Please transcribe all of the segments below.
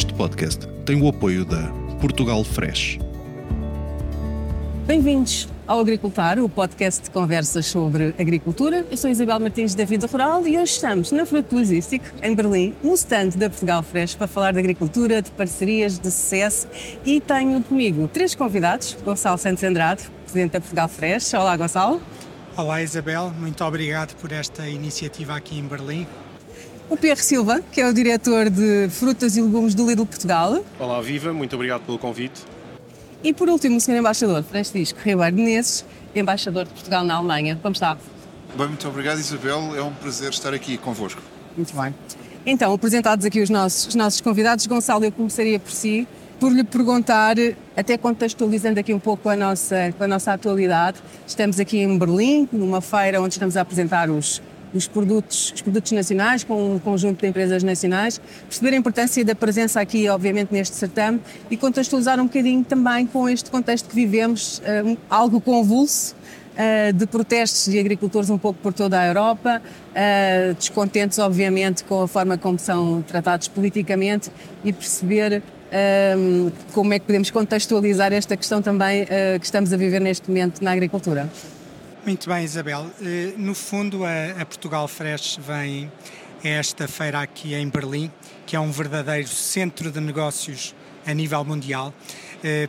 Este podcast tem o apoio da Portugal Fresh. Bem-vindos ao Agricultar, o podcast de conversas sobre agricultura. Eu sou Isabel Martins da Vida Rural e hoje estamos na Fruto Logístico, em Berlim, no stand da Portugal Fresh, para falar de agricultura, de parcerias, de sucesso. E tenho comigo três convidados: Gonçalo Santos Andrade, presidente da Portugal Fresh. Olá, Gonçalo. Olá, Isabel. Muito obrigado por esta iniciativa aqui em Berlim. O Pierre Silva, que é o diretor de frutas e legumes do Lidl Portugal. Olá, Viva. Muito obrigado pelo convite. E por último, o Sr. Embaixador Francisco Ribeiro Menezes, embaixador de Portugal na Alemanha. Como está? Bem, muito obrigado, Isabel. É um prazer estar aqui convosco. Muito bem. Então, apresentados aqui os nossos, os nossos convidados, Gonçalo, eu começaria por si, por lhe perguntar, até contextualizando aqui um pouco a nossa, a nossa atualidade, estamos aqui em Berlim, numa feira onde estamos a apresentar os, os produtos, os produtos nacionais, com um conjunto de empresas nacionais, perceber a importância da presença aqui, obviamente, neste certame e contextualizar um bocadinho também com este contexto que vivemos, um, algo convulso, uh, de protestos de agricultores um pouco por toda a Europa, uh, descontentes, obviamente, com a forma como são tratados politicamente e perceber um, como é que podemos contextualizar esta questão também uh, que estamos a viver neste momento na agricultura. Muito bem, Isabel. No fundo, a, Portugal Fresh vem esta feira aqui em Berlim, que é um verdadeiro centro de negócios a nível mundial,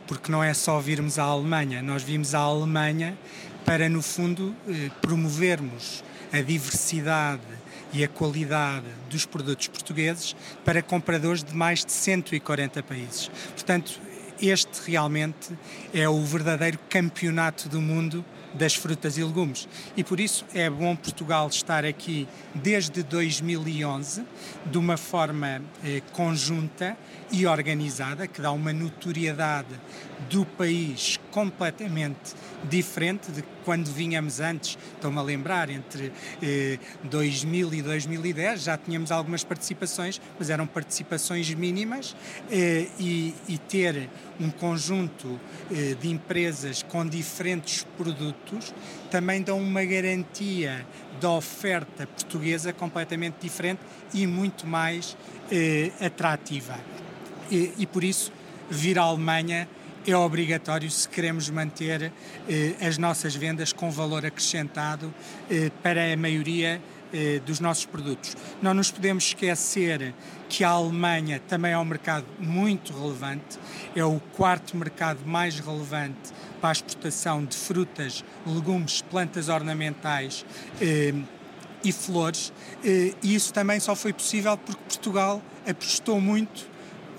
porque não é só virmos à Alemanha, nós vimos à Alemanha para, no fundo, promovermos a diversidade e a qualidade dos produtos portugueses para compradores de mais de 140 países. Portanto, este realmente é o verdadeiro campeonato do mundo das frutas e legumes. E por isso é bom Portugal estar aqui desde 2011, de uma forma eh, conjunta e organizada, que dá uma notoriedade do país completamente diferente de quando vínhamos antes. Estou-me a lembrar, entre eh, 2000 e 2010 já tínhamos algumas participações, mas eram participações mínimas eh, e, e, ter um conjunto eh, de empresas com diferentes produtos também dão uma garantia da oferta portuguesa completamente diferente e muito mais eh, atrativa. E, e por isso, vir à Alemanha é obrigatório se queremos manter eh, as nossas vendas com valor acrescentado eh, para a maioria eh, dos nossos produtos. Não nos podemos esquecer que a Alemanha também é um mercado muito relevante, é o quarto mercado mais relevante para a exportação de frutas, legumes, plantas ornamentais eh, e flores, eh, e isso também só foi possível porque Portugal apostou muito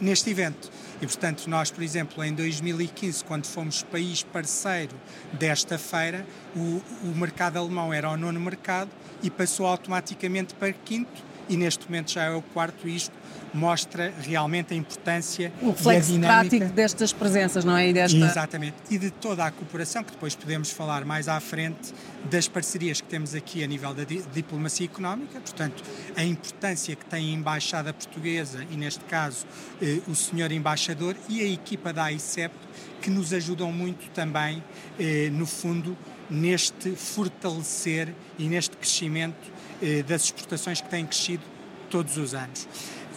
neste evento. E, portanto, nós, por exemplo, em 2015, quando fomos país parceiro desta feira, o, o mercado alemão era o nono mercado e passou automaticamente para quinto e neste momento já é o quarto isto mostra realmente a importância o reflexo prático destas presenças, não é? E desta... Exatamente. E de toda a cooperação, que depois podemos falar mais à frente, das parcerias que temos aqui a nível da diplomacia económica, portanto, a importância que tem a Embaixada Portuguesa e, neste caso, eh, o senhor Embaixador e a equipa da AICEP, que nos ajudam muito também, eh, no fundo, neste fortalecer e neste crescimento das exportações que têm crescido todos os anos.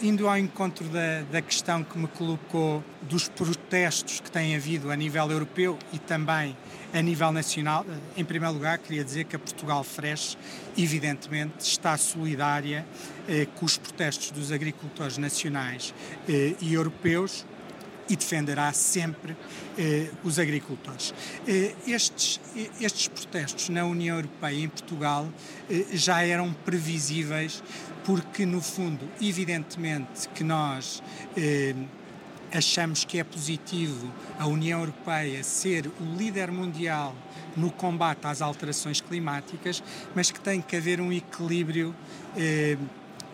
Indo ao encontro da, da questão que me colocou dos protestos que têm havido a nível europeu e também a nível nacional, em primeiro lugar, queria dizer que a Portugal Fresh, evidentemente, está solidária eh, com os protestos dos agricultores nacionais eh, e europeus e defenderá sempre eh, os agricultores. Eh, estes, estes protestos na União Europeia e em Portugal eh, já eram previsíveis porque, no fundo, evidentemente que nós eh, achamos que é positivo a União Europeia ser o líder mundial no combate às alterações climáticas, mas que tem que haver um equilíbrio eh,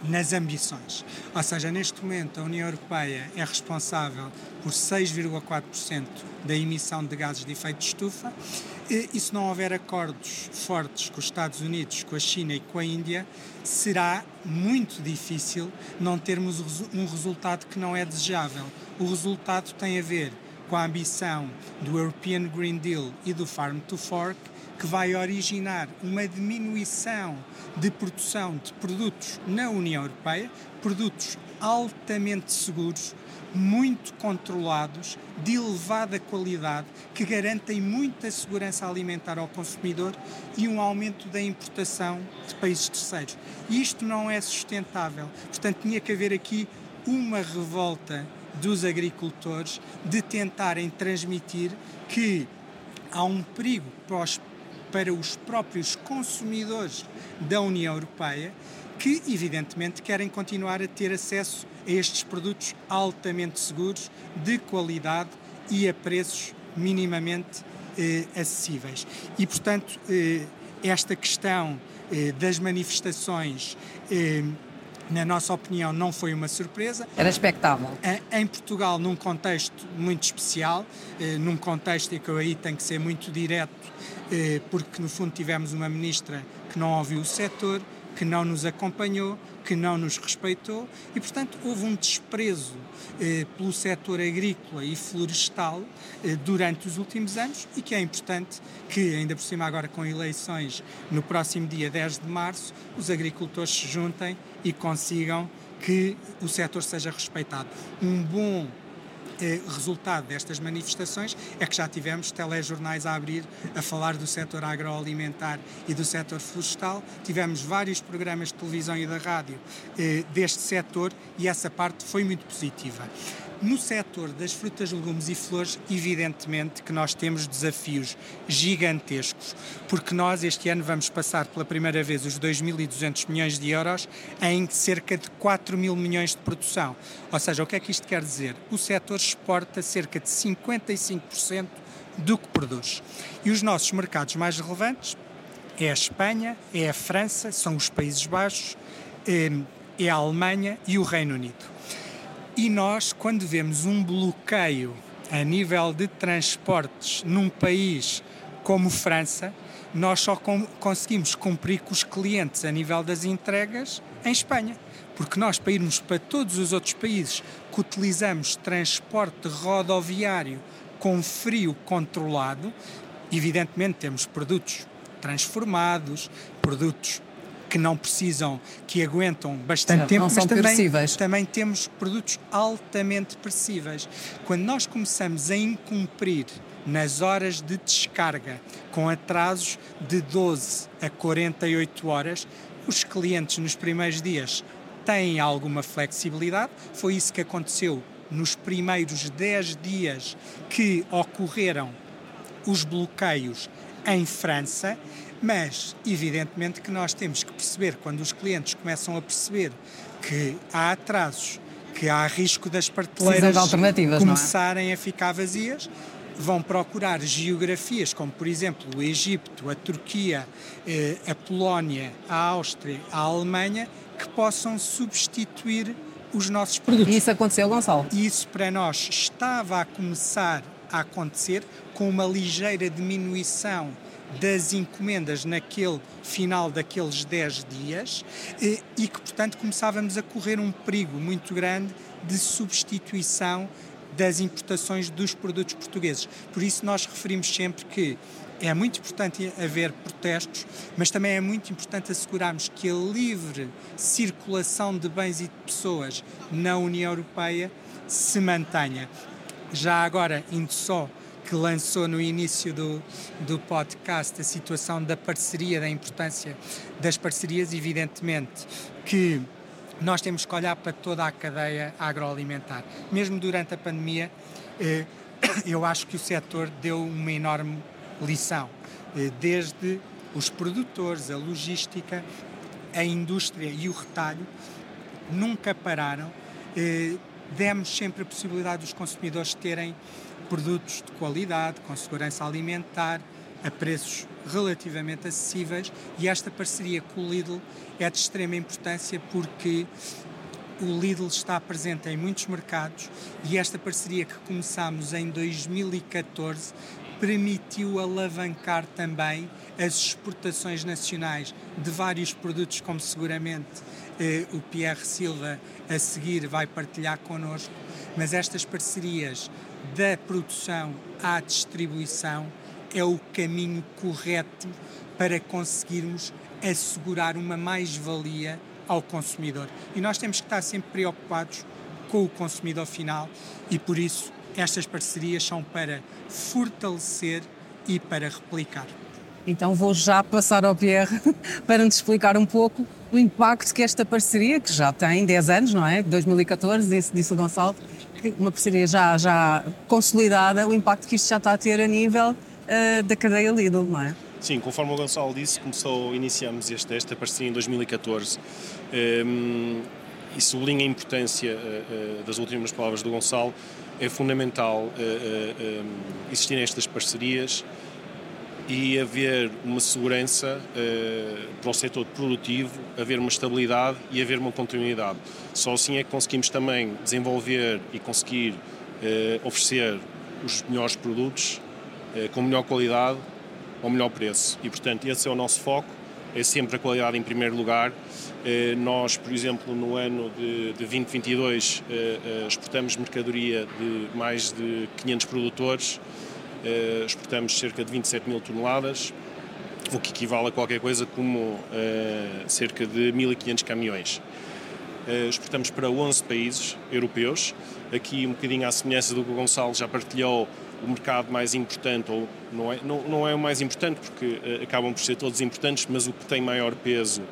nas ambições. Ou seja, neste momento a União Europeia é responsável por 6,4% da emissão de gases de efeito de estufa e se não houver acordos fortes com os Estados Unidos, com a China e com a Índia, será muito difícil não termos um resultado que não é desejável. O resultado tem a ver com a ambição do European Green Deal e do Farm to Fork, que vai originar uma diminuição de produção de produtos na União Europeia, produtos altamente seguros, muito controlados, de elevada qualidade, que garantem muita segurança alimentar ao consumidor e um aumento da importação de países terceiros. Isto não é sustentável. Portanto, tinha que haver aqui uma revolta dos agricultores de tentarem transmitir que há um perigo para os, para os próprios consumidores da União Europeia que, evidentemente, querem continuar a ter acesso a estes produtos altamente seguros, de qualidade e a preços minimamente eh, acessíveis. E, portanto, eh, esta questão eh, das manifestações eh, na nossa opinião, não foi uma surpresa. Era expectável. Em Portugal, num contexto muito especial, eh, num contexto em que eu aí tenho que ser muito direto, eh, porque no fundo tivemos uma ministra que não ouviu o setor, que não nos acompanhou, que não nos respeitou e, portanto, houve um desprezo eh, pelo setor agrícola e florestal eh, durante os últimos anos e que é importante que, ainda por cima agora com eleições no próximo dia 10 de março, os agricultores se juntem e consigam que o setor seja respeitado. Um bom eh, resultado destas manifestações é que já tivemos telejornais a abrir a falar do setor agroalimentar e do setor florestal, tivemos vários programas de televisão e da rádio eh, deste setor e essa parte foi muito positiva. No setor das frutas, legumes e flores, evidentemente que nós temos desafios gigantescos, porque nós este ano vamos passar pela primeira vez os 2.200 milhões de euros em cerca de 4 mil milhões de produção. Ou seja, o que é que isto quer dizer? O setor exporta cerca de 55% do que produz. E os nossos mercados mais relevantes é a Espanha, é a França, são os Países Baixos, é, é a Alemanha e o Reino Unido. E nós, quando vemos um bloqueio a nível de transportes num país como França, nós só com, conseguimos cumprir com os clientes a nível das entregas em Espanha. Porque nós, para irmos para todos os outros países que utilizamos transporte rodoviário com frio controlado, evidentemente temos produtos transformados, produtos que não precisam, que aguentam bastante não, tempo, mas também, também temos produtos altamente perecíveis. Quando nós começamos a incumprir nas horas de descarga, com atrasos de 12 a 48 horas, os clientes nos primeiros dias têm alguma flexibilidade. Foi isso que aconteceu nos primeiros 10 dias que ocorreram os bloqueios em França mas, evidentemente, que nós temos que perceber, quando os clientes começam a perceber que há atrasos, que há risco das prateleiras é? começarem é? a ficar vazias, vão procurar geografias como, por exemplo, o Egito, a Turquia, eh, a Polónia, a Áustria, a Alemanha, que possam substituir os nossos produtos. E isso aconteceu, Gonçalo? Isso para nós estava a começar a acontecer com uma ligeira diminuição das encomendas naquele final daqueles 10 dias e, e que, portanto, começávamos a correr um perigo muito grande de substituição das importações dos produtos portugueses. Por isso, nós referimos sempre que é muito importante haver protestos, mas também é muito importante assegurarmos que a livre circulação de bens e de pessoas na União Europeia se mantenha. Já agora, indo só que lançou no início do, do podcast a situação da parceria, da importância das parcerias, evidentemente que nós temos que olhar para toda a cadeia agroalimentar. Mesmo durante a pandemia, eh, eu acho que o setor deu uma enorme lição, eh, desde os produtores, a logística, a indústria e o retalho nunca pararam. Eh, demos sempre a possibilidade dos consumidores terem produtos de qualidade, com segurança alimentar, a preços relativamente acessíveis e esta parceria com o Lidl é de extrema importância porque o Lidl está presente em muitos mercados e esta parceria que começámos em 2014 permitiu alavancar também as exportações nacionais de vários produtos, como seguramente eh, o Pierre Silva a seguir vai partilhar connosco, mas estas parcerias da produção à distribuição é o caminho correto para conseguirmos assegurar uma mais-valia ao consumidor. E nós temos que estar sempre preocupados com o consumidor final e por isso estas parcerias são para fortalecer e para replicar. Então vou já passar ao Pierre para nos explicar um pouco o impacto que esta parceria, que já tem 10 anos, não é? 2014, disse, disse o Gonçalo, uma parceria já, já consolidada, o impacto que isto já está a ter a nível uh, da cadeia Lidl, não é? Sim, conforme o Gonçalo disse, começou, iniciamos esta, esta parceria em 2014 um, ehm, e sublinha a importância uh, uh, das últimas palavras do Gonçalo. É fundamental uh, existirem estas parcerias e haver uma segurança para o setor produtivo, haver uma estabilidade e haver uma continuidade. Só assim é que conseguimos também desenvolver e conseguir oferecer os melhores produtos com melhor qualidade ao melhor preço. E, portanto, esse é o nosso foco, é sempre a qualidade em primeiro lugar. Nós, por exemplo, no ano de, 2022, eh, eh, exportamos mercadoria de mais de 500 produtores, exportamos cerca de 27 mil toneladas, o que equivale a qualquer coisa como cerca de 1.500 caminhões. Exportamos para 11 países europeus, aqui um bocadinho à semelhança do que o Gonçalo já partilhou, o mercado mais importante, ou não é, não, não é o mais importante, porque uh, acabam por ser todos importantes, mas o que tem maior peso uh,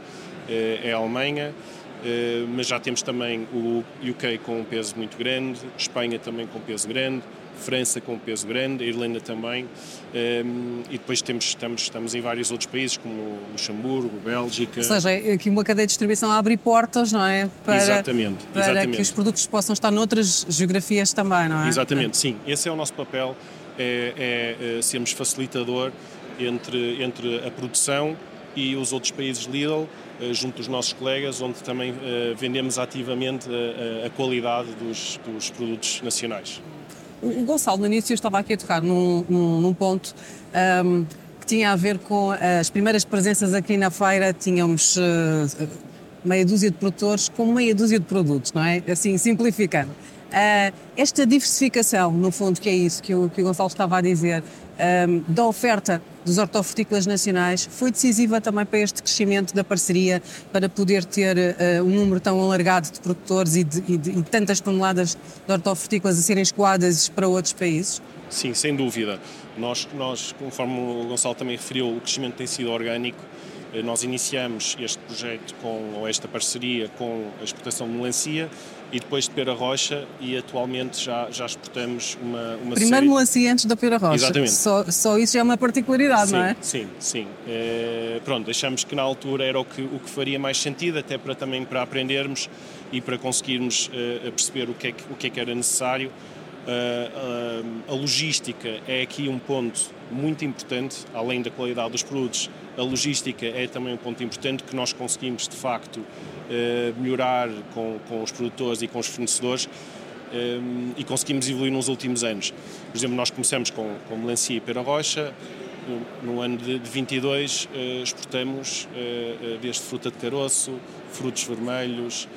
é a Alemanha. Uh, mas já temos também o UK com um peso muito grande, Espanha também com um peso grande, França com peso grande, a Irlanda também, um, e depois temos, estamos, estamos em vários outros países, como Luxemburgo, Bélgica. Ou seja, é aqui uma cadeia de distribuição abre portas, não é? Para, exatamente, para exatamente. que os produtos possam estar noutras geografias também, não é? Exatamente, sim. Esse é o nosso papel, é, é, é sermos facilitador entre, entre a produção e os outros países Lidl, eh, junto dos nossos colegas, onde também uh, vendemos ativamente a, a qualidade dos, dos produtos nacionais. O Gonçalo, no início, estava aqui a tocar num, num, num ponto um, que tinha a ver com as primeiras presenças aqui na feira. Tínhamos uh, meia dúzia de produtores com meia dúzia de produtos, não é? Assim, simplificando. Uh, esta diversificação, no fundo, que é isso que o, que o Gonçalo estava a dizer, um, da oferta dos hortofrutícolas nacionais foi decisiva também para este crescimento da parceria, para poder ter uh, um número tão alargado de produtores e de, e de e tantas toneladas de hortofrutícolas a serem escoadas para outros países? Sim, sem dúvida. Nós, nós, conforme o Gonçalo também referiu, o crescimento tem sido orgânico. Eh, nós iniciamos este projeto com, ou esta parceria com a exportação de melancia e depois de pera rocha e atualmente já, já exportamos uma, uma Primeiro série... melancia antes da pera rocha. Exatamente. Só, só isso já é uma particularidade, sim, não é? Sim, sim. É, pronto, achamos que na altura era o que, o que faria mais sentido, até para também para aprendermos e para conseguirmos uh, perceber o que, é que, o que é que era necessário. Uh, uh, a logística é aqui um ponto muito importante, além da qualidade dos produtos, a logística é também um ponto importante que nós conseguimos de facto eh, melhorar com, com os produtores e com os fornecedores e conseguimos evoluir nos últimos anos. Por exemplo, nós começamos com, com melancia e pera rocha, no, no ano de, de 22 eh, exportamos desde fruta de caroço, frutos vermelhos,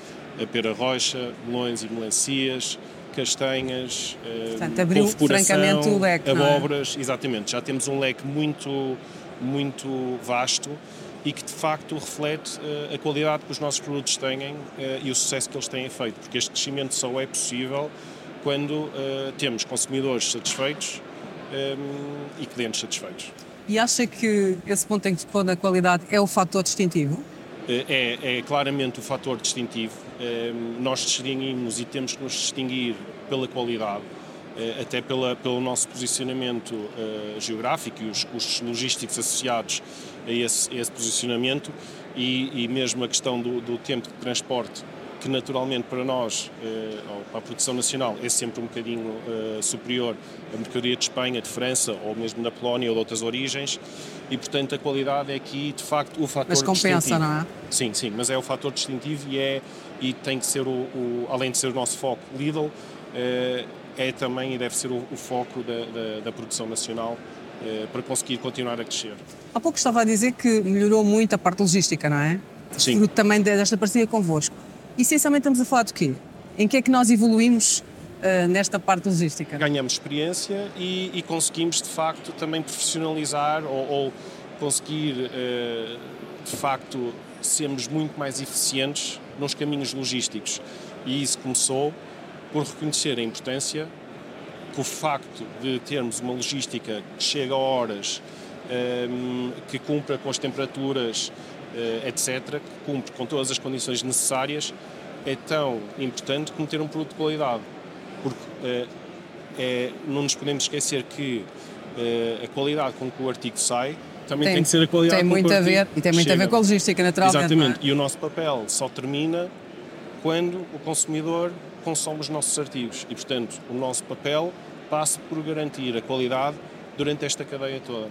a pera rocha, melões e melancias, castanhas, Portanto, abriu francamente o leque, é? abóboras, é? exatamente. Já temos um leque muito, muito vasto e que de facto reflete uh, a qualidade que os nossos produtos têm uh, e o sucesso que eles têm feito, porque este crescimento só é possível quando temos consumidores satisfeitos um, e clientes satisfeitos. E acha que esse ponto em que se na qualidade é o fator distintivo? É, é, claramente o fator distintivo. Um, nós distinguimos e temos que nos distinguir pela qualidade até pela, pelo nosso posicionamento uh, geográfico e os custos logísticos associados a esse, a esse posicionamento e, e, mesmo a questão do, do, tempo de transporte, que naturalmente para nós, uh, para a produção nacional, é sempre um bocadinho uh, superior à mercadoria de Espanha, de França ou mesmo da Polónia ou de outras origens e portanto a qualidade é aqui de facto o fator mas compensa, distintivo. não é? Sim, sim, mas é o fator distintivo e é e tem que ser o, o além de ser o nosso foco Lidl, é também e deve ser o, o foco da, da, da, produção nacional eh, para conseguir continuar a crescer. Há pouco estava a dizer que melhorou muito a parte logística, não é? Sim. Fruto também desta parceria convosco. Essencialmente estamos a falar de quê? Em que é que nós evoluímos uh, nesta parte logística? Ganhamos experiência e, e conseguimos de facto também profissionalizar ou, ou conseguir uh, de facto sermos muito mais eficientes nos caminhos logísticos. E isso começou por reconhecer a importância que o facto de termos uma logística que chega a horas, um, que cumpra com as temperaturas, etc., que cumpre com todas as condições necessárias, é tão importante como ter um produto de qualidade. Porque uh, é, não nos podemos esquecer que uh, a qualidade com que o artigo sai também tem, tem que ser a qualidade tem muito com que a ver E tem muito chega. a ver com a logística, naturalmente. Exatamente. é? E o nosso papel só termina quando o consumidor consome os nossos artigos. E, portanto, o nosso papel passa por garantir a qualidade durante esta cadeia toda.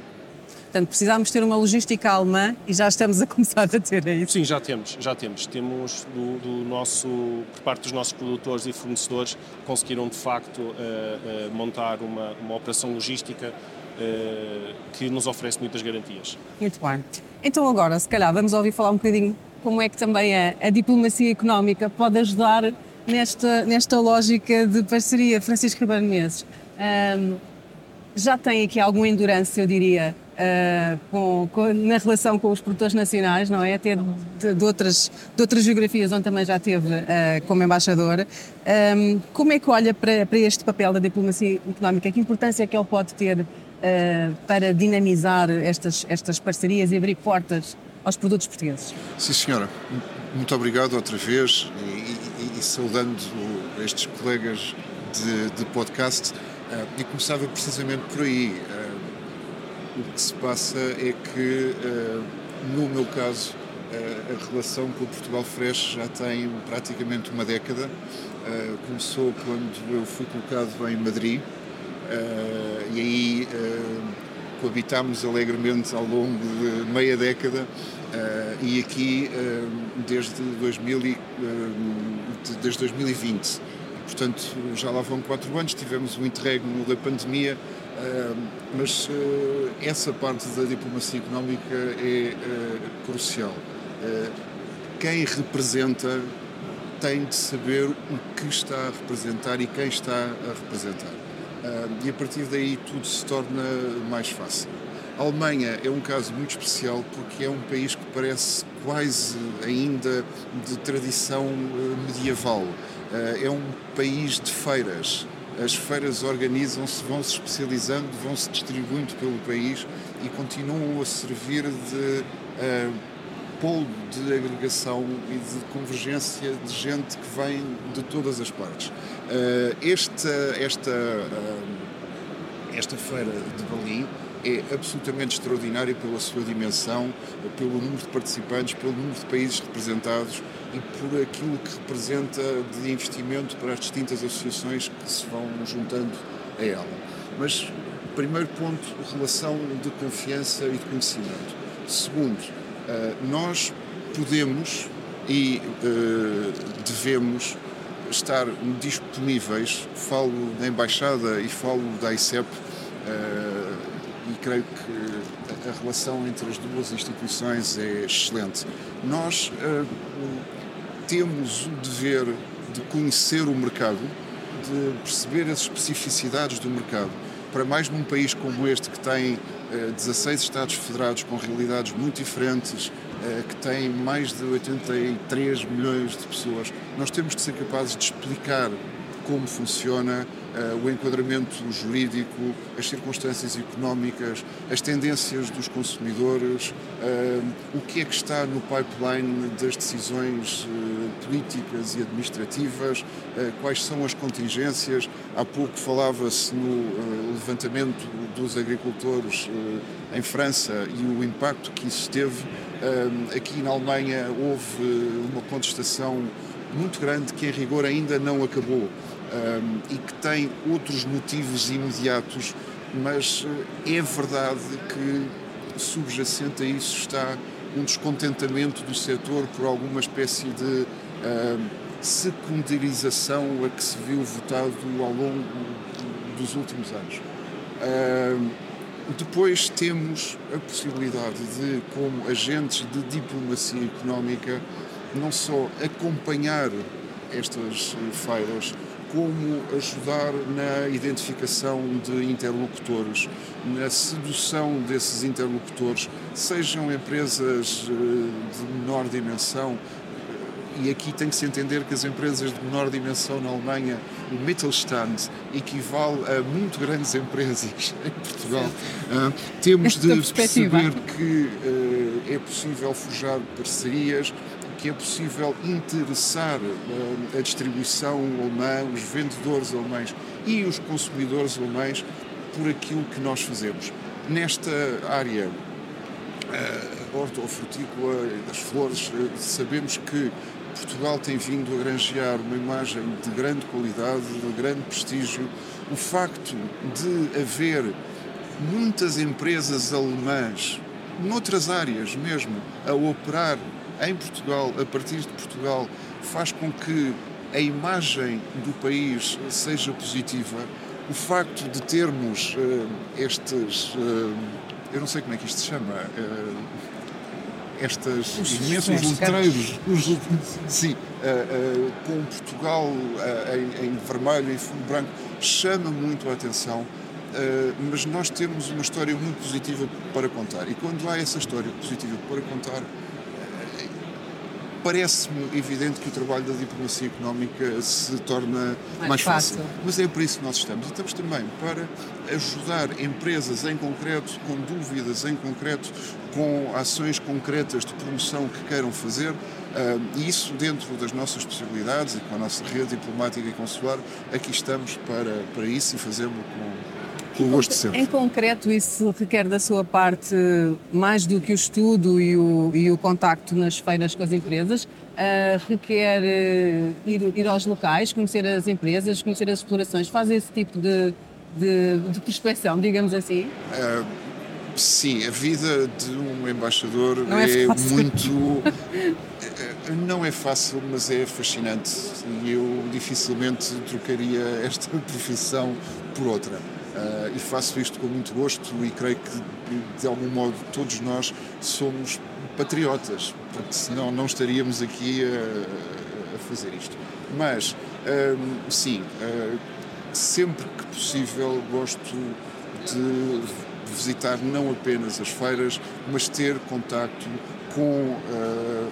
Portanto, precisámos ter uma logística alemã e já estamos a começar a ter isso. Sim, já temos, já temos. Temos do, do nosso, por parte dos nossos produtores e fornecedores, conseguiram de facto eh, eh, montar uma, uma operação logística eh, que nos oferece muitas garantias. Muito bem. Então agora, se calhar, vamos ouvir falar um bocadinho como é que também a, a diplomacia económica pode ajudar nesta, nesta lógica de parceria. Francisco Ribeiro Menezes, hum, já tem aqui algum endurance, eu diria, ah, com, com- na relação com os produtores nacionais, não é? Até de, de outras, de outras geografias onde também já teve ah, como embaixador. Hum, como é que olha para, para este papel da diplomacia económica? Que importância é que ele pode ter ah, para dinamizar estas, estas parcerias e abrir portas aos produtos portugueses? Sim, senhora. Muito obrigado outra vez e, e- e saudando estes colegas de, de podcast. eh, e começava precisamente por aí. O que se passa é que, eh, no meu caso, eh, a relação com o Portugal Fresh já tem praticamente uma década. Eh, começou quando eu fui colocado em Madrid e aí coabitámos alegremente ao longo de meia década e aqui desde, 2000 e, eh, de- desde 2020. Portanto, já lá vão quatro anos, tivemos um interregno da pandemia, eh, mas eh, essa parte da diplomacia económica é eh, crucial. Eh, Quem representa tem de saber o que está a representar e quem está a representar. Ah, e a partir daí tudo se torna mais fácil. A Alemanha é um caso muito especial porque é um país que parece quase ainda de tradição medieval. Ah, é um país de feiras. As feiras organizam-se, vão se especializando, vão se distribuindo pelo país e continuam a servir de ah, polo de agregação e de convergência de gente que vem de todas as partes. Eh, esta, esta, eh, esta feira de Berlim é absolutamente extraordinária pela sua dimensão, pelo número de participantes, pelo número de países representados e por aquilo que representa de investimento para as distintas associações que se vão juntando a ela. Mas, primeiro ponto, relação de confiança e de conhecimento. Segundo, eh, nós podemos e eh, devemos estar disponíveis, falo da Embaixada e falo da ICEP, eh, creio que a- relação entre as duas instituições é excelente. Nós eh, temos o dever de conhecer o mercado, de perceber as especificidades do mercado. Para mais num país como este, que tem eh, 16 Estados federados com realidades muito diferentes, eh, que tem mais de 83 milhões de pessoas, nós temos de ser capazes de explicar como funciona eh, o enquadramento jurídico, as circunstâncias económicas, as tendências dos consumidores, eh, o que é que está no pipeline das decisões eh, políticas e administrativas, eh, quais são as contingências. Há pouco falava-se no eh, levantamento dos agricultores eh, em França e o impacto que isso teve. Eh, Aqui na Alemanha houve uma contestação muito grande que em rigor ainda não acabou um, e que tem outros motivos imediatos, mas eh, é verdade que subjacente a isso está um descontentamento do setor por alguma espécie de um, secundarização a que se viu votado ao longo dos últimos anos. Um, depois temos a possibilidade de, como agentes de diplomacia económica, não só acompanhar estas eh, feiras, como ajudar na identificação de interlocutores, na sedução desses interlocutores, sejam empresas eh, de menor dimensão, e aqui tem que se entender que as empresas de menor dimensão na Alemanha, o Mittelstand, equivale a muito grandes empresas em Portugal. Uh, temos de perceber que uh, é possível forjar parcerias, que é possível interessar uh, a distribuição alemã, os vendedores alemães e os consumidores alemães por aquilo que nós fazemos. Nesta área uh, hortofrutícola das flores, uh, sabemos que Portugal tem vindo a granjear uma imagem de grande qualidade, de grande prestígio. O facto de haver muitas empresas alemãs, noutras áreas mesmo, a operar em Portugal, a partir de Portugal, faz com que a imagem do país seja positiva. O facto de termos uh, estes, uh, eu não sei como é que isto se chama, uh, estas os imensos letreiros, sim, com Portugal em, em, vermelho e fundo branco, chama muito a atenção. mas nós temos uma história muito positiva para contar. E quando há essa história positiva para contar, parece-me evidente que o trabalho da diplomacia económica se torna mais, mais fácil. fácil. Mas é por isso que nós estamos. E estamos também para ajudar empresas em concreto, com dúvidas em concreto, com ações concretas de promoção que queiram fazer. E isso dentro das nossas possibilidades e com a nossa rede diplomática e consular, aqui estamos para, para isso e fazemos com com gosto sempre. Em concreto, isso requer da sua parte mais do que o estudo e o, e o contacto nas feiras com as empresas? Uh, requer uh, ir, ir, aos locais, conhecer as empresas, conhecer as explorações, fazer esse tipo de, de, de prospecção, digamos assim? Uh, sim, a vida de um embaixador não é, é muito. não é fácil, mas é fascinante e eu dificilmente trocaria esta profissão por outra. Uh, e faço isto com muito gosto e creio que, de algum modo, todos nós somos patriotas, porque senão não estaríamos aqui a, a fazer isto. Mas, uh, sim, uh, sempre que possível, gosto de visitar não apenas as feiras, mas ter contacto com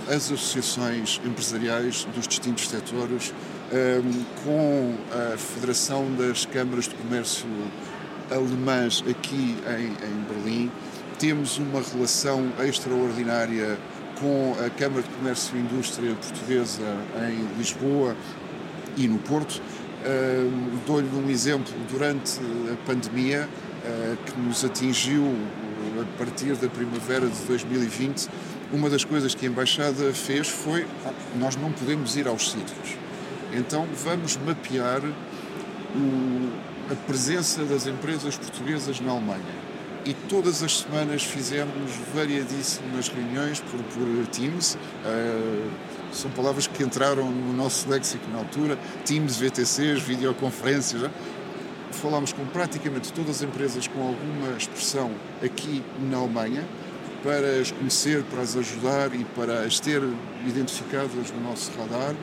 as associações empresariais dos distintos setores, com a Federação das Câmaras de Comércio alemãs aqui em, em Berlim. Temos uma relação extraordinária com a Câmara de Comércio e Indústria Portuguesa em Lisboa e no Porto. Uh, Dou-lhe um exemplo, durante a pandemia uh, que nos atingiu a partir da primavera de 2020, uma das coisas que a Embaixada fez foi: nós não podemos ir aos sítios, então vamos mapear o, a presença das empresas portuguesas na Alemanha. E todas as semanas fizemos variadíssimas reuniões por, por Teams. Uh, são palavras que entraram no nosso léxico na altura: Teams, VTCs, videoconferências. Falámos com praticamente todas as empresas com alguma expressão aqui na Alemanha para as conhecer, para as ajudar e para as ter identificadas no nosso radar.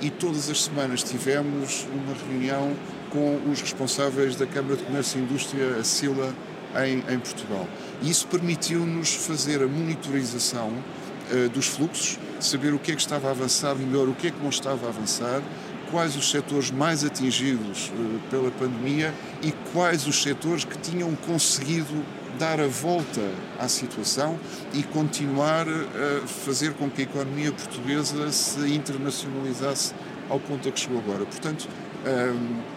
E todas as semanas tivemos uma reunião com os responsáveis da Câmara de Comércio e Indústria, a SILA, em, em Portugal. E isso permitiu-nos fazer a monitorização uh, dos fluxos, saber o que é que estava a avançar melhor, o que é que não estava a avançar, quais os setores mais atingidos uh, pela pandemia e quais os setores que tinham conseguido dar a volta à situação e continuar a fazer com que a economia portuguesa se internacionalizasse ao ponto a que chegou agora. Portanto, um,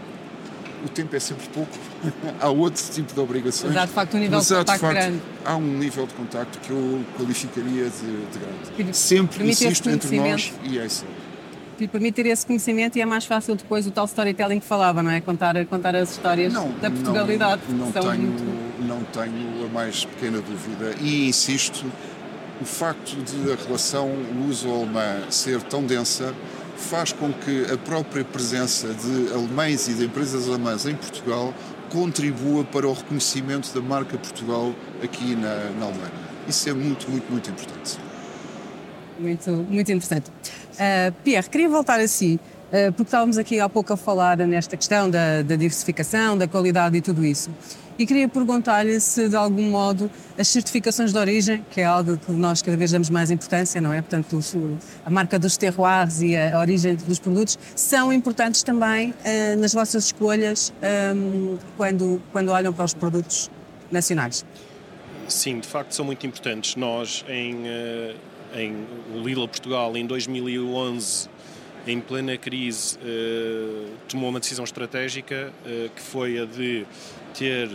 o tempo é sempre pouco, há outro tipo de obrigações. Mas há de facto um nível de contacto grande. Há um nível de contacto que eu qualificaria de, de grande. Sempre insisto entre nós e é isso. E permite ter esse conhecimento e é mais fácil depois o tal storytelling que falava, não é? Contar, contar as histórias não, da Portugalidade. Não, não tenho, muito... não tenho a mais pequena dúvida. E insisto, o facto de a relação luso-alemã ser tão densa faz com que a própria presença de alemães e de empresas alemãs em Portugal contribua para o reconhecimento da marca Portugal aqui na, na Alemanha. Isso é muito, muito, muito importante. Muito, muito interessante. Uh, Pierre, queria voltar a si, uh, porque estávamos aqui há pouco a falar nesta questão da, da diversificação, da qualidade e tudo isso. E queria perguntar-lhe se de algum modo as certificações de origem, que é algo que nós cada vez damos mais importância, não é? Portanto, a marca dos terroirs e a origem dos produtos são importantes também uh, nas vossas escolhas um, quando, quando olham para os produtos nacionais. Sim, de facto são muito importantes. Nós em, eh, em Lidl Portugal em 2011 em plena crise, eh, tomou uma decisão estratégica eh, que foi a de ter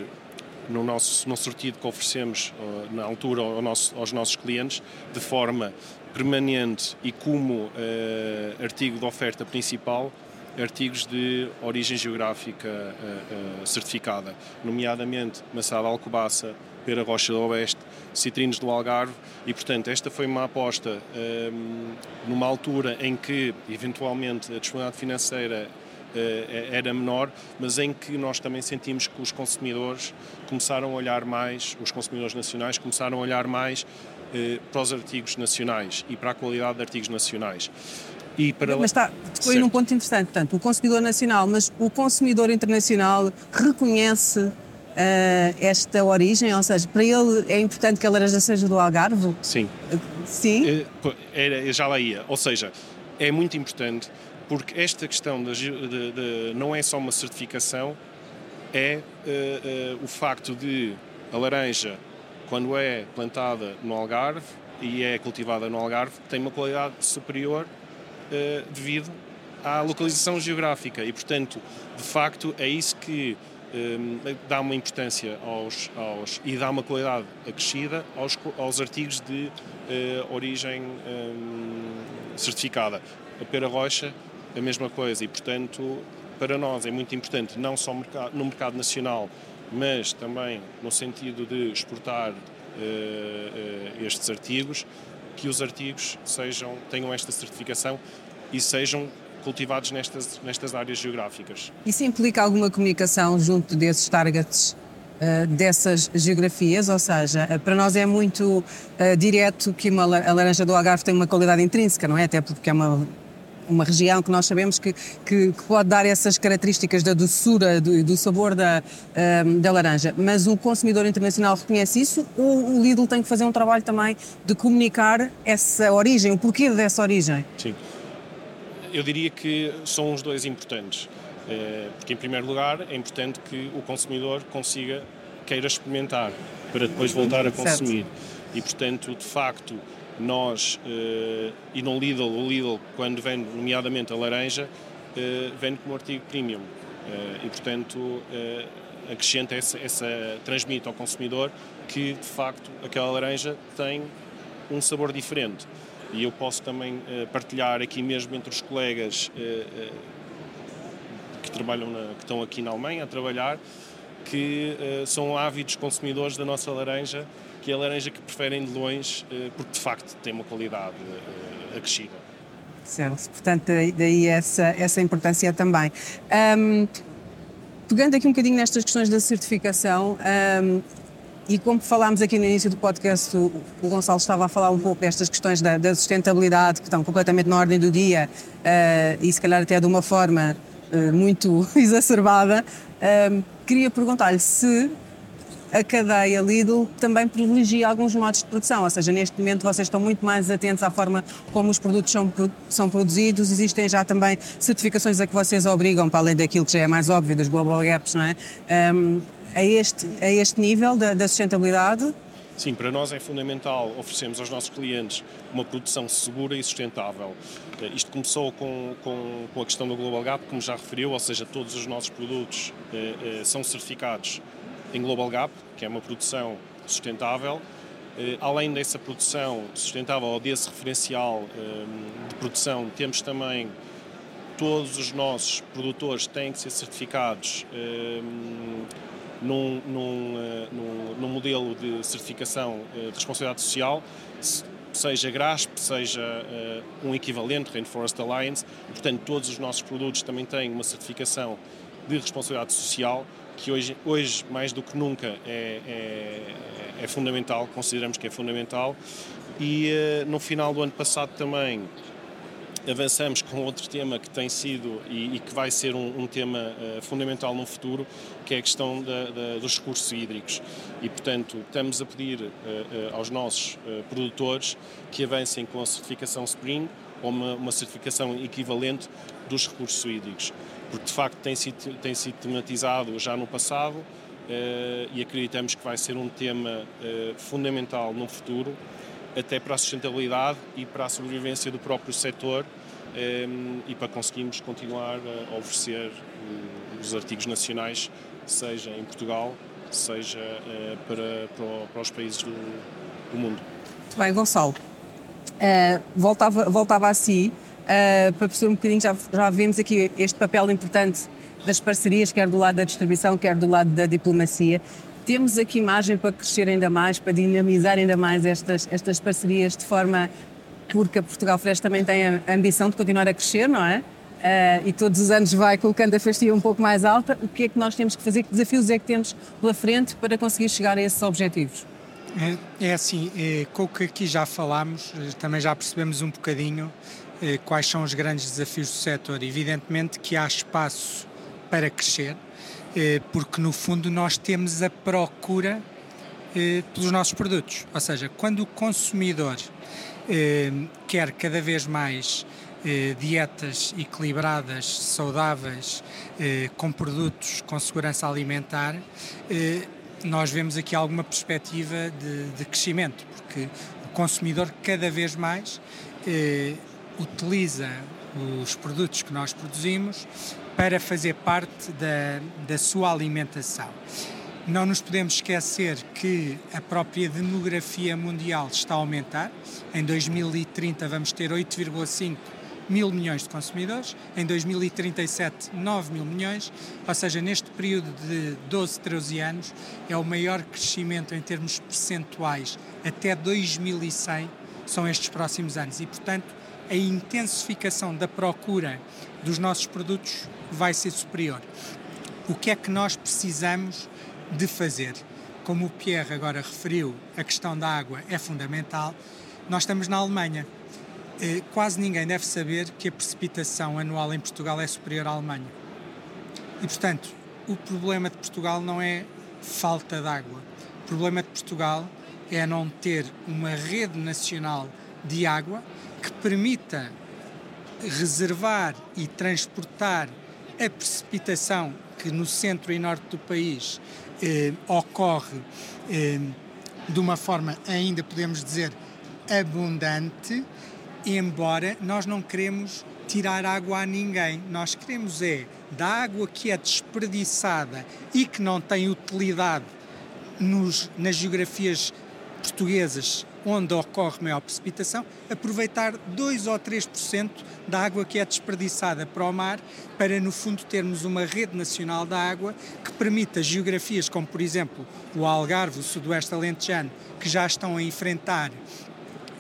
no nosso no sortido que oferecemos na altura ao nosso, aos nossos clientes de forma permanente e como artigo de oferta principal artigos de origem geográfica certificada, nomeadamente maçã de alcobaça, Pera Rocha do Oeste, Citrinos do Algarve e, portanto, esta foi uma aposta um, numa altura em que, eventualmente, a disponibilidade financeira uh, era menor, mas em que nós também sentimos que os consumidores começaram a olhar mais, os consumidores nacionais começaram a olhar mais uh, para os artigos nacionais e para a qualidade de artigos nacionais. E para... Mas está, foi num ponto interessante, portanto, o consumidor nacional, mas o consumidor internacional reconhece uh, esta origem? Ou seja, para ele é importante que a laranja seja do Algarve? Sim. Sim? Era, já lá ia. Ou seja, é muito importante porque esta questão de, de, de não é só uma certificação, é uh, o facto de a laranja, quando é plantada no Algarve e é cultivada no Algarve, tem uma qualidade superior devido à localização geográfica e, portanto, de facto, é isso que um, dá uma importância aos, aos, e dá uma qualidade acrescida aos, aos artigos de uh, origem um, certificada. A pera rocha, a mesma coisa, e portanto, para nós é muito importante, não só no mercado nacional, mas também no sentido de exportar uh, uh, estes artigos, que os artigos sejam, tenham esta certificação e sejam cultivados nestas, nestas áreas geográficas. Isso implica alguma comunicação junto desses targets? Uh, dessas geografias, ou seja, para nós é muito direto que uma, a laranja do Algarve tem uma qualidade intrínseca, não é? Até porque é uma, uma região que nós sabemos que, que, que pode dar essas características da doçura, do, do sabor da, da laranja. Mas o consumidor internacional reconhece isso ou o Lidl tem que fazer um trabalho também de comunicar essa origem, o porquê dessa origem? Sim eu diria que são os dois importantes. Eh, porque, em primeiro lugar, é importante que o consumidor consiga, queira experimentar, para depois voltar a consumir. E, portanto, de facto, nós, eh, e no Lidl, o Lidl, quando vende, nomeadamente a laranja, eh, vende como artigo premium. E, portanto, acrescenta essa, essa, transmite ao consumidor que, de facto, aquela laranja tem um sabor diferente e eu posso também partilhar aqui mesmo entre os colegas que trabalham na, que estão aqui na Alemanha a trabalhar que são ávidos consumidores da nossa laranja que é a laranja que preferem de longe porque de facto tem uma qualidade acrescida certo portanto daí essa essa importância também um, pegando aqui um bocadinho nestas questões da certificação um, e como falámos aqui no início do podcast, o, Gonçalo estava a falar um pouco destas questões da, da sustentabilidade que estão completamente na ordem do dia uh, e se calhar até de uma forma uh, muito exacerbada. Uh, queria perguntar-lhe se a cadeia Lidl também privilegia alguns modos de produção, ou seja, neste momento vocês estão muito mais atentos à forma como os produtos são, são produzidos, existem já também certificações a que vocês obrigam, para além daquilo que já é mais óbvio, dos Global Gaps, não é? Um, a este, a este nível da, da sustentabilidade? Sim, para nós é fundamental oferecermos aos nossos clientes uma produção segura e sustentável. Eh, isto começou com, com, com, a questão do Global Gap, como já referiu, ou seja, todos os nossos produtos eh, eh, são certificados em Global Gap, que é uma produção sustentável. Eh, além dessa produção sustentável ou desse referencial eh, de produção, temos também todos os nossos produtores têm que ser certificados eh, num, num, num, num modelo de certificação de responsabilidade social, seja GRASP, seja um equivalente, Rainforest Alliance, portanto todos os nossos produtos também têm uma certificação de responsabilidade social que hoje, hoje mais do que nunca é, é, é fundamental, consideramos que é fundamental e uh, no final do ano passado também avançamos com outro tema que tem sido e, e que vai ser um, um tema uh, fundamental no futuro, que é a questão da, da, dos recursos hídricos. E, portanto, estamos a pedir uh, uh, aos nossos produtores que avancem com a certificação Spring ou uma, uma, certificação equivalente dos recursos hídricos, porque de facto tem sido, tem sido tematizado já no passado e acreditamos que vai ser um tema fundamental no futuro até para a sustentabilidade e para a sobrevivência do próprio setor ehm, e para conseguirmos continuar a oferecer eh, os artigos nacionais, seja em Portugal, seja eh, para, para os países do, do mundo. Muito bem, Gonçalo. Uh, voltava, voltava a si uh, para perceber um bocadinho, já, já vemos aqui este papel importante das parcerias, quer do lado da distribuição, quer do lado da diplomacia. Temos aqui margem para crescer ainda mais, para dinamizar ainda mais estas, estas parcerias de forma porque a Portugal Fresh também tem a ambição de continuar a crescer, não é? Uh, e todos os anos vai colocando a fastia um pouco mais alta. O que é que nós temos que fazer? Que desafios é que temos pela frente para conseguir chegar a esses objetivos? É, é assim, é, com o que aqui já falámos, eh, também já percebemos um bocadinho quais são os grandes desafios do setor. Evidentemente que há espaço para crescer, eh, porque no fundo nós temos a procura eh, pelos nossos produtos. Ou seja, quando o consumidor eh, quer cada vez mais dietas equilibradas, saudáveis, com produtos com segurança alimentar, nós vemos aqui alguma perspectiva de, de crescimento, porque o consumidor cada vez mais utiliza os produtos que nós produzimos para fazer parte da, da sua alimentação. Não nos podemos esquecer que a própria demografia mundial está a aumentar. Em 2030 vamos ter 8,5 mil milhões de consumidores, em 2037 9 mil milhões, ou seja, neste período de 12, 13 anos é o maior crescimento em termos percentuais até 2100 são estes próximos anos e, portanto, a intensificação da procura dos nossos produtos vai ser superior. O que é que nós precisamos de fazer? Como o Pierre agora referiu, a questão da água é fundamental. Nós estamos na Alemanha. Eh, quase ninguém deve saber que a precipitação anual em Portugal é superior à Alemanha. E, portanto, o problema de Portugal não é falta de água. O problema de Portugal é não ter uma rede nacional de água que permita reservar e transportar a precipitação que no centro e norte do país eh, ocorre eh, de uma forma ainda podemos dizer abundante, embora nós não queremos tirar água a ninguém, nós queremos é da água que é desperdiçada e que não tem utilidade nos, nas geografias portuguesas onde ocorre maior precipitação, aproveitar 2 ou 3% da água que é desperdiçada para o mar, para no fundo termos uma rede nacional da água que permita geografias como, por exemplo, o Algarve, o Sudoeste Alentejano, que já estão a enfrentar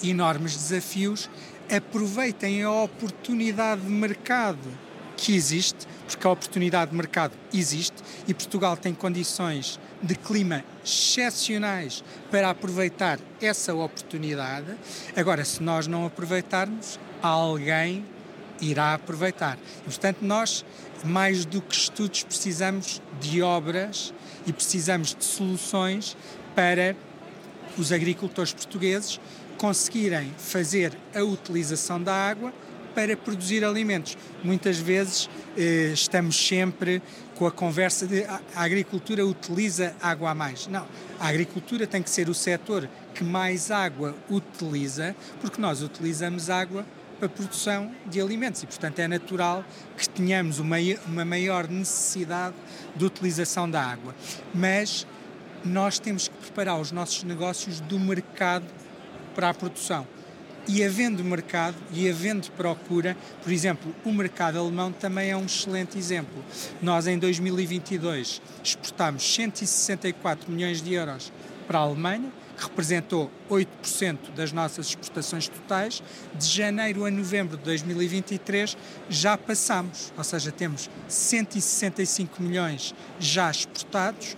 enormes desafios, aproveitem a oportunidade de mercado que existe, porque a oportunidade de mercado existe e Portugal tem condições de clima excepcionais para aproveitar essa oportunidade. Agora, se nós não aproveitarmos, alguém irá aproveitar. E, portanto, nós, mais do que estudos, precisamos de obras e precisamos de soluções para os agricultores portugueses conseguirem fazer a utilização da água para produzir alimentos. Muitas vezes eh, estamos sempre com a conversa de a, agricultura utiliza água a mais. Não, a agricultura tem que ser o setor que mais água utiliza, porque nós utilizamos água para a produção de alimentos e, portanto, é natural que tenhamos uma, uma maior necessidade de utilização da água. Mas nós temos que preparar os nossos negócios do mercado para a produção. E havendo mercado e havendo procura, por exemplo, o mercado alemão também é um excelente exemplo. Nós, em 2022, exportámos 164 milhões de euros para a Alemanha, que representou 8% das nossas exportações totais. De janeiro a novembro de 2023 já passamos, ou seja, temos 165 milhões já exportados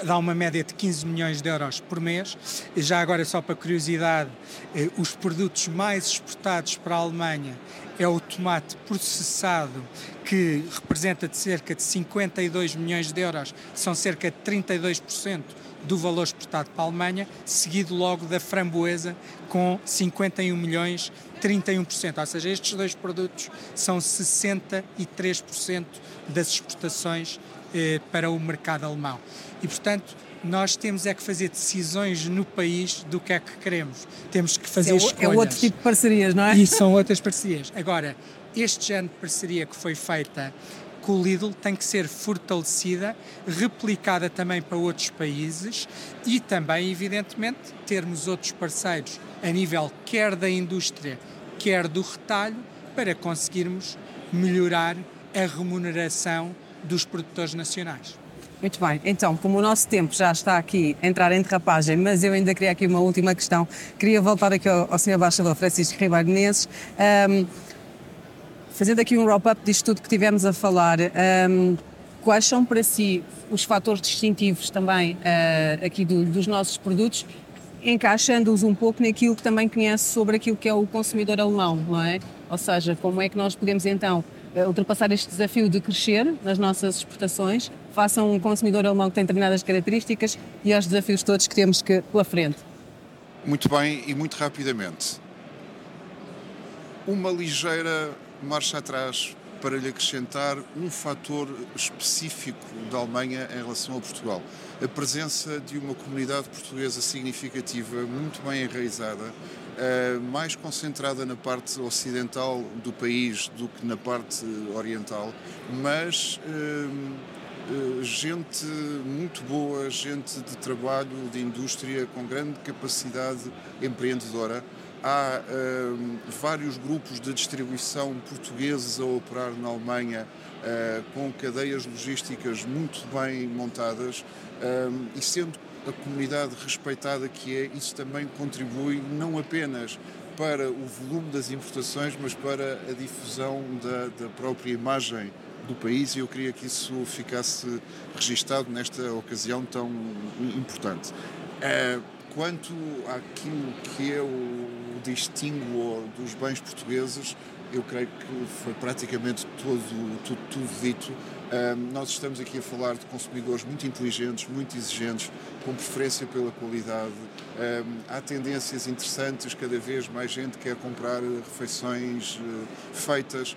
dá uma média de 15 milhões de euros por mês. Já agora, só para curiosidade, eh, os produtos mais exportados para a Alemanha é o tomate processado, que representa de cerca de 52 milhões de euros, são cerca de 32% do valor exportado para a Alemanha, seguido logo da framboesa com 51 milhões, 31%. Ou seja, estes dois produtos são 63% das exportações eh, para o mercado alemão. E, portanto, nós temos é que fazer decisões no país do que é que queremos. Temos que fazer é, escolhas. É outro tipo de parcerias, não é? E são outras parcerias. Agora, este género de parceria que foi feita com o Lidl tem que ser fortalecida, replicada também para outros países e também, evidentemente, termos outros parceiros a nível quer da indústria, quer do retalho, para conseguirmos melhorar a remuneração dos produtores nacionais. Muito bem, então, como o nosso tempo já está aqui a entrar em derrapagem, mas eu ainda queria aqui uma última questão, queria voltar aqui ao, ao Sr. Embaixador Francisco Ribeiro Menezes. Um, fazendo aqui um wrap-up disto tudo que tivemos a falar, um, quais são para si os fatores distintivos também uh, aqui do, dos nossos produtos, encaixando-os um pouco naquilo que também conhece sobre aquilo que é o consumidor alemão, não é? Ou seja, como é que nós podemos então ultrapassar este desafio de crescer nas nossas exportações, façam um consumidor alemão que tem determinadas características e aos desafios todos que temos que pela frente. Muito bem e muito rapidamente. Uma ligeira marcha atrás para lhe acrescentar um fator específico da Alemanha em relação a Portugal. A presença de uma comunidade portuguesa significativa, muito bem enraizada, eh, mais concentrada na parte ocidental do país do que na parte oriental, mas uh, uh, gente muito boa, gente de trabalho, de indústria com grande capacidade empreendedora. Há vários grupos de distribuição portugueses a operar na Alemanha com cadeias logísticas muito bem montadas e sendo a comunidade respeitada que é, isso também contribui não apenas para o volume das importações, mas para a difusão da, da própria imagem do país e eu queria que isso ficasse registado nesta ocasião tão importante. Eh, quanto àquilo que é o distingo dos bens portugueses, eu creio que foi praticamente tudo, tudo dito nós estamos aqui a falar de consumidores muito inteligentes, muito exigentes, com preferência pela qualidade. há tendências interessantes, cada vez mais gente quer comprar refeições uh, feitas.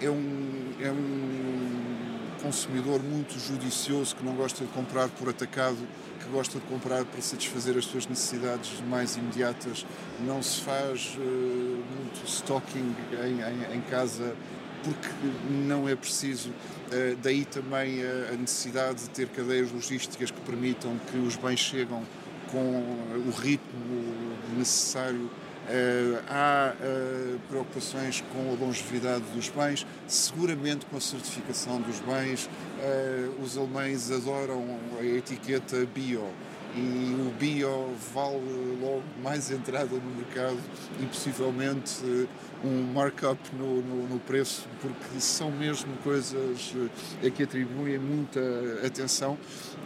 é, um, é um consumidor muito judicioso que não gosta de comprar por atacado, que gosta de comprar para satisfazer as suas necessidades mais imediatas. Não se faz uh, muito stocking em, em, em casa porque não é preciso. Eh, daí também a necessidade de ter cadeias logísticas que permitam que os bens chegam com o ritmo necessário. Eh, há eh, preocupações com a longevidade dos bens, seguramente com a certificação dos bens. Os alemães adoram a etiqueta bio e o bio vale logo mais entrada no mercado e possivelmente um markup no, no, no, preço, porque são mesmo coisas a eh, que atribuem muita atenção.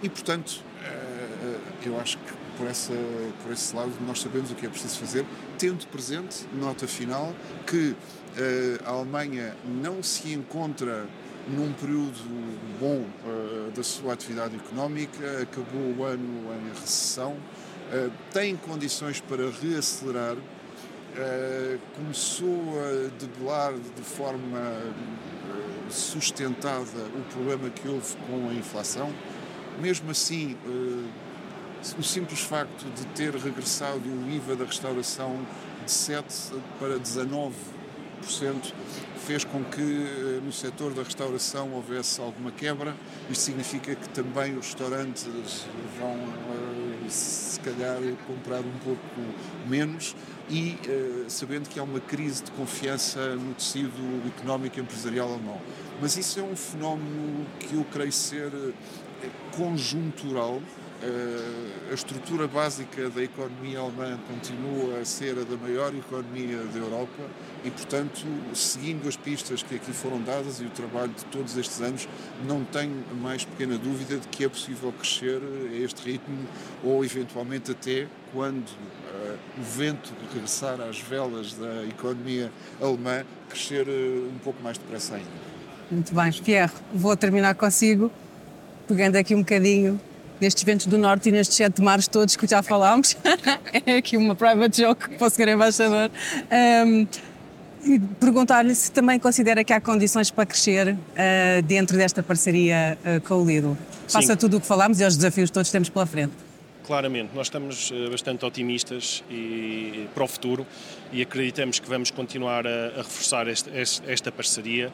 E, portanto, eh, eu acho que por, essa, por esse lado nós sabemos o que é preciso fazer, tendo presente, nota final, que eh, a Alemanha não se encontra num período bom da sua atividade económica, acabou o ano em recessão, tem condições para reacelerar Uh, começou a debelar de forma uh, sustentada o problema que houve com a inflação. Mesmo assim, uh, o simples facto de ter regressado o IVA da restauração de 7 para 19% fez com que no setor da restauração houvesse alguma quebra. Isto significa que também os restaurantes vão, se calhar, comprar um pouco menos e uh, sabendo que há uma crise de confiança no tecido económico e empresarial alemão. Mas isso é um fenómeno que eu creio ser eh, conjuntural a estrutura básica da economia alemã continua a ser a da maior economia da Europa e, portanto, seguindo as pistas que aqui foram dadas e o trabalho de todos estes anos, não tenho a mais pequena dúvida de que é possível crescer a este ritmo ou, eventualmente, até quando uh, o vento regressar às velas da economia alemã, crescer uh, um pouco mais depressa ainda. Muito bem, Pierre, vou terminar consigo, pegando aqui um bocadinho nestes ventos do norte e nestes sete mares todos que já falámos. é aqui uma private joke para o Sr. Embaixador. Um, e perguntar-lhe se também considera que há condições para crescer uh, dentro desta parceria uh, com o Lidl. Faça tudo o que falámos e os desafios todos temos pela frente. Claramente, nós estamos uh, bastante otimistas e, para o futuro e acreditamos que vamos continuar a, a reforçar este, este, esta parceria,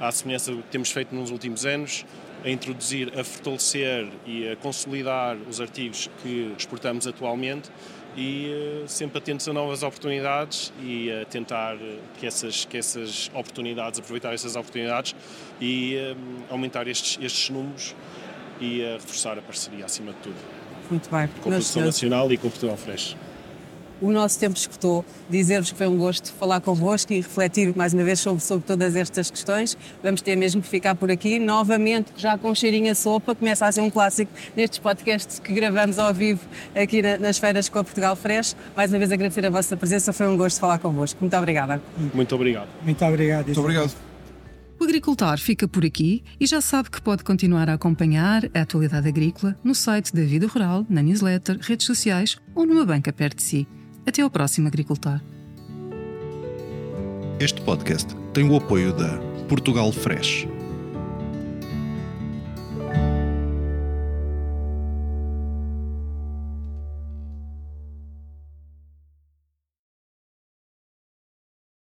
à semelhança do que temos feito nos últimos anos, a introduzir, a fortalecer e a consolidar os artigos que exportamos atualmente e uh, sempre atentos a novas oportunidades e a tentar que essas, que essas oportunidades, aproveitar essas oportunidades e uh, aumentar estes, estes números e uh, reforçar a parceria acima de tudo. Muito bem. Com a produção nacional e com Portugal Fresh o nosso tempo escutou. Dizer-vos que foi um gosto falar convosco e refletir mais uma vez sobre, sobre todas estas questões. Vamos ter mesmo que ficar por aqui. Novamente, já com cheirinho a sopa, começa a ser um clássico nestes podcasts que gravamos ao vivo aqui na, nas feiras com a Portugal Fresh. Mais uma vez agradecer a vossa presença, foi um gosto falar convosco. Muito obrigada. Muito obrigado. Muito obrigado. Muito obrigado. O Agricultor fica por aqui e já sabe que pode continuar a acompanhar a atualidade agrícola no site da Vida Rural, na newsletter, redes sociais ou numa banca perto de si. Até ao próximo agricultor. Este podcast tem o apoio da Portugal Fresh